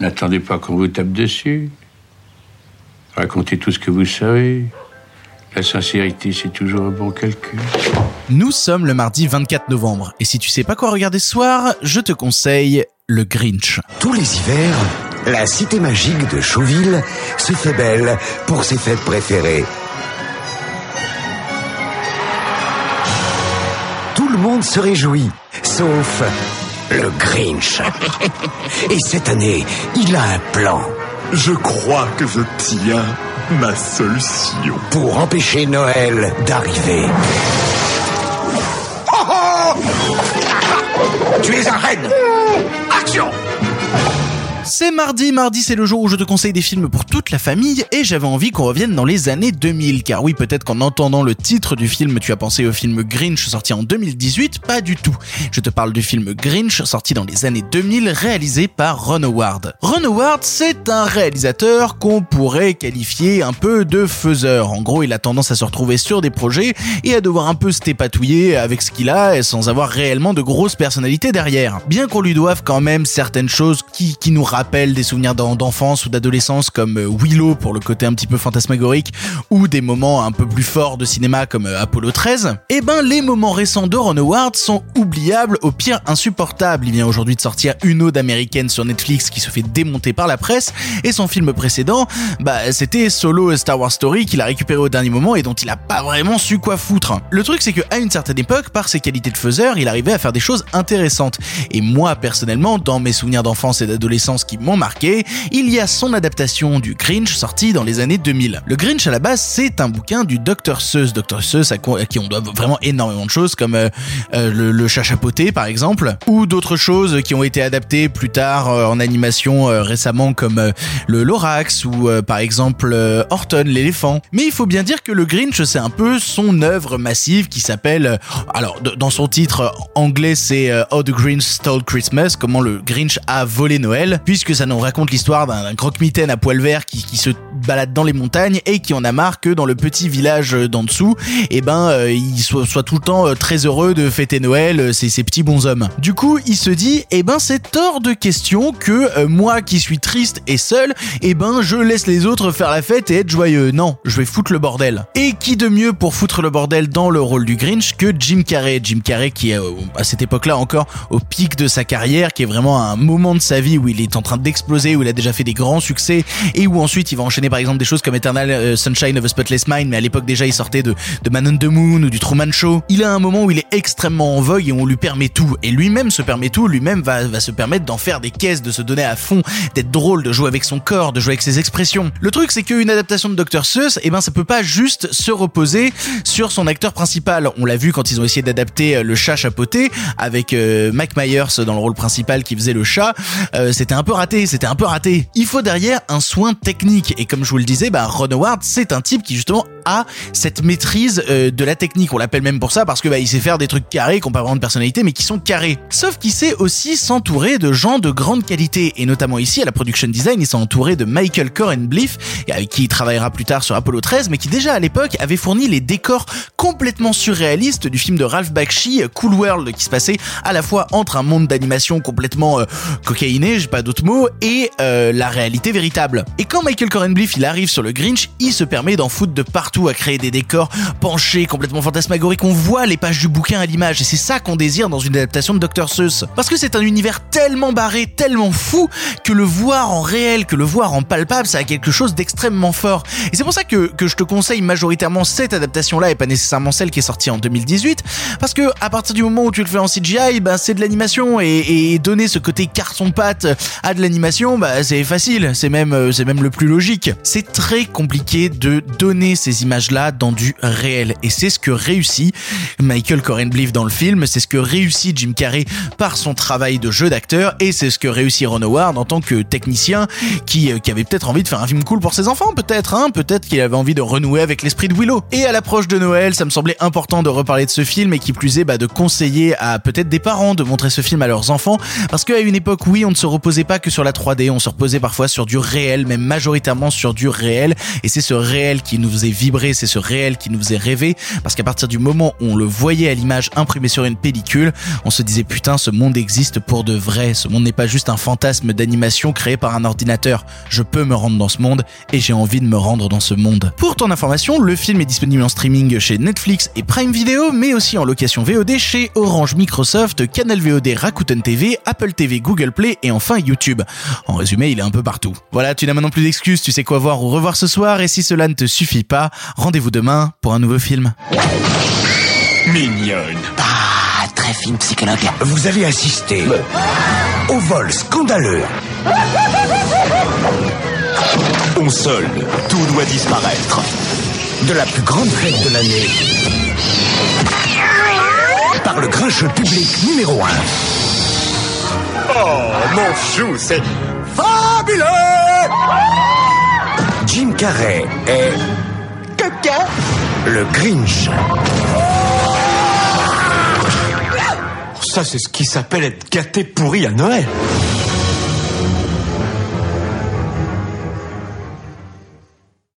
N'attendez pas qu'on vous tape dessus. Racontez tout ce que vous savez. La sincérité, c'est toujours un bon calcul. Nous sommes le mardi 24 novembre, et si tu sais pas quoi regarder ce soir, je te conseille le Grinch. Tous les hivers, la cité magique de Chauville se fait belle pour ses fêtes préférées. Tout le monde se réjouit, sauf le Grinch. Et cette année, il a un plan. Je crois que je tiens ma solution. Pour empêcher Noël d'arriver. Oh, oh tu es un reine Action c'est mardi, mardi c'est le jour où je te conseille des films pour toute la famille et j'avais envie qu'on revienne dans les années 2000 car oui peut-être qu'en entendant le titre du film tu as pensé au film Grinch sorti en 2018, pas du tout. Je te parle du film Grinch sorti dans les années 2000 réalisé par Ron Howard. Ron Howard c'est un réalisateur qu'on pourrait qualifier un peu de faiseur. En gros il a tendance à se retrouver sur des projets et à devoir un peu se tépatouiller avec ce qu'il a sans avoir réellement de grosses personnalités derrière. Bien qu'on lui doive quand même certaines choses qui, qui nous rappelle des souvenirs d'enfance ou d'adolescence comme euh, Willow pour le côté un petit peu fantasmagorique ou des moments un peu plus forts de cinéma comme euh, Apollo 13, eh ben les moments récents de Ron Howard sont oubliables, au pire insupportables. Il vient aujourd'hui de sortir une ode américaine sur Netflix qui se fait démonter par la presse et son film précédent, bah c'était Solo Star Wars Story qu'il a récupéré au dernier moment et dont il a pas vraiment su quoi foutre. Le truc c'est que à une certaine époque, par ses qualités de faiseur, il arrivait à faire des choses intéressantes. Et moi personnellement, dans mes souvenirs d'enfance et d'adolescence qui m'ont marqué, il y a son adaptation du Grinch sorti dans les années 2000. Le Grinch à la base, c'est un bouquin du Dr Seuss. Dr Seuss à qui on doit vraiment énormément de choses comme euh, euh, le, chat chapeauté par exemple, ou d'autres choses qui ont été adaptées plus tard euh, en animation récemment comme le Lorax ou par exemple Horton l'éléphant. Mais il faut bien dire que le Grinch c'est un peu son œuvre massive qui s'appelle alors dans son titre anglais c'est How the Grinch Stole Christmas, comment le Grinch a volé Noël, puisque ça nous raconte l'histoire d'un croque-mitaine à poil vert qui, qui, se balade dans les montagnes et qui en a marre que dans le petit village d'en dessous, eh ben, euh, il soit, tout le temps euh, très heureux de fêter Noël, euh, c'est ces petits bonshommes. Du coup, il se dit, eh ben, c'est hors de question que moi qui suis triste et seul, eh ben, je laisse les autres faire la fête et être joyeux. Non, je vais foutre le bordel. Et qui de mieux pour foutre le bordel dans le rôle du Grinch que Jim Carrey? Jim Carrey qui est à cette époque-là encore au pic de sa carrière, qui est vraiment un moment de sa vie où il est en train d'exploser, où il a déjà fait des grands succès et où ensuite il va enchaîner par exemple des choses comme Eternal euh, Sunshine of a Spotless Mind, mais à l'époque déjà il sortait de, Man on the Moon ou du Truman Show. Il a un moment où il est extrêmement en vogue et on lui permet tout. Et lui-même se permet tout, lui-même va, va se permettre d'en faire des caisses, de se donner à fond, d'être drôle, de jouer avec son corps, de jouer avec ses expressions. Le truc c'est qu'une adaptation de Dr. Seuss, eh ben ça peut pas juste se reposer sur son acteur principal. On l'a vu quand ils ont essayé d'adapter euh, le chat chapeauté avec euh, Mike Myers dans le rôle principal qui faisait le chat. Euh, c'était un peu raté, c'était un peu raté. Il faut derrière un soin technique et comme je vous le disais, bah Ron Howard c'est un type qui justement cette maîtrise euh, de la technique. On l'appelle même pour ça parce que bah, il sait faire des trucs carrés qui n'ont pas vraiment de personnalité mais qui sont carrés. Sauf qu'il sait aussi s'entourer de gens de grande qualité et notamment ici à la production design, il s'est entouré de Michael Coren Bliff avec qui il travaillera plus tard sur Apollo 13 mais qui déjà à l'époque avait fourni les décors complètement surréalistes du film de Ralph Bakshi Cool World qui se passait à la fois entre un monde d'animation complètement euh, cocaïné, j'ai pas d'autres mots, et euh, la réalité véritable. Et quand Michael Coren Bliff il arrive sur le Grinch, il se permet d'en foutre de partout à créer des décors penchés, complètement fantasmagoriques. On voit les pages du bouquin à l'image et c'est ça qu'on désire dans une adaptation de Dr. Seuss. Parce que c'est un univers tellement barré, tellement fou que le voir en réel, que le voir en palpable, ça a quelque chose d'extrêmement fort. Et c'est pour ça que, je te conseille majoritairement cette adaptation-là et pas nécessairement celle qui est sortie en 2018. Parce que à partir du moment où tu le fais en CGI, ben c'est de l'animation et, donner ce côté carton-pâte à de l'animation, bah c'est facile, c'est même euh, même le plus logique. C'est très compliqué de donner ces images-là dans du réel. Et c'est ce que réussit Michael Coren Bliff dans le film, c'est ce que réussit Jim Carrey par son travail de jeu d'acteur et c'est ce que réussit Ron Howard en tant que technicien qui, euh, qui avait peut-être envie de faire un film cool pour ses enfants, peut-être, hein, peut-être qu'il avait envie de renouer avec l'esprit de Willow. Et à l'approche de Noël, ça me semblait important de reparler de ce film et qui plus est, bah, de conseiller à peut-être des parents de montrer ce film à leurs enfants. Parce qu'à une époque, oui, on ne se reposait pas que sur la 3D, on se reposait parfois sur du réel, même majoritairement sur du réel, et c'est ce réel qui nous faisait vivre c'est ce réel qui nous faisait rêver, parce qu'à partir du moment où on le voyait à l'image imprimée sur une pellicule, on se disait putain, ce monde existe pour de vrai, ce monde n'est pas juste un fantasme d'animation créé par un ordinateur. Je peux me rendre dans ce monde et j'ai envie de me rendre dans ce monde. Pour ton information, le film est disponible en streaming chez Netflix et Prime Video, mais aussi en location VOD chez Orange, Microsoft, Canal VOD, Rakuten TV, Apple TV, Google Play et enfin YouTube. En résumé, il est un peu partout. Voilà, tu n'as maintenant plus d'excuses, tu sais quoi voir ou revoir ce soir et si cela ne te suffit pas, rendez-vous demain pour un nouveau film. Mignonne. Ah, très fine psychologue. Vous allez assister au vol scandaleux On solde. Tout doit disparaître. de la plus grande fête de l'année par le grincheux public numéro 1. Oh, mon chou, c'est Fabuleux Jim Carrey est le Grinch. Ça, c'est ce qui s'appelle être gâté pourri à Noël.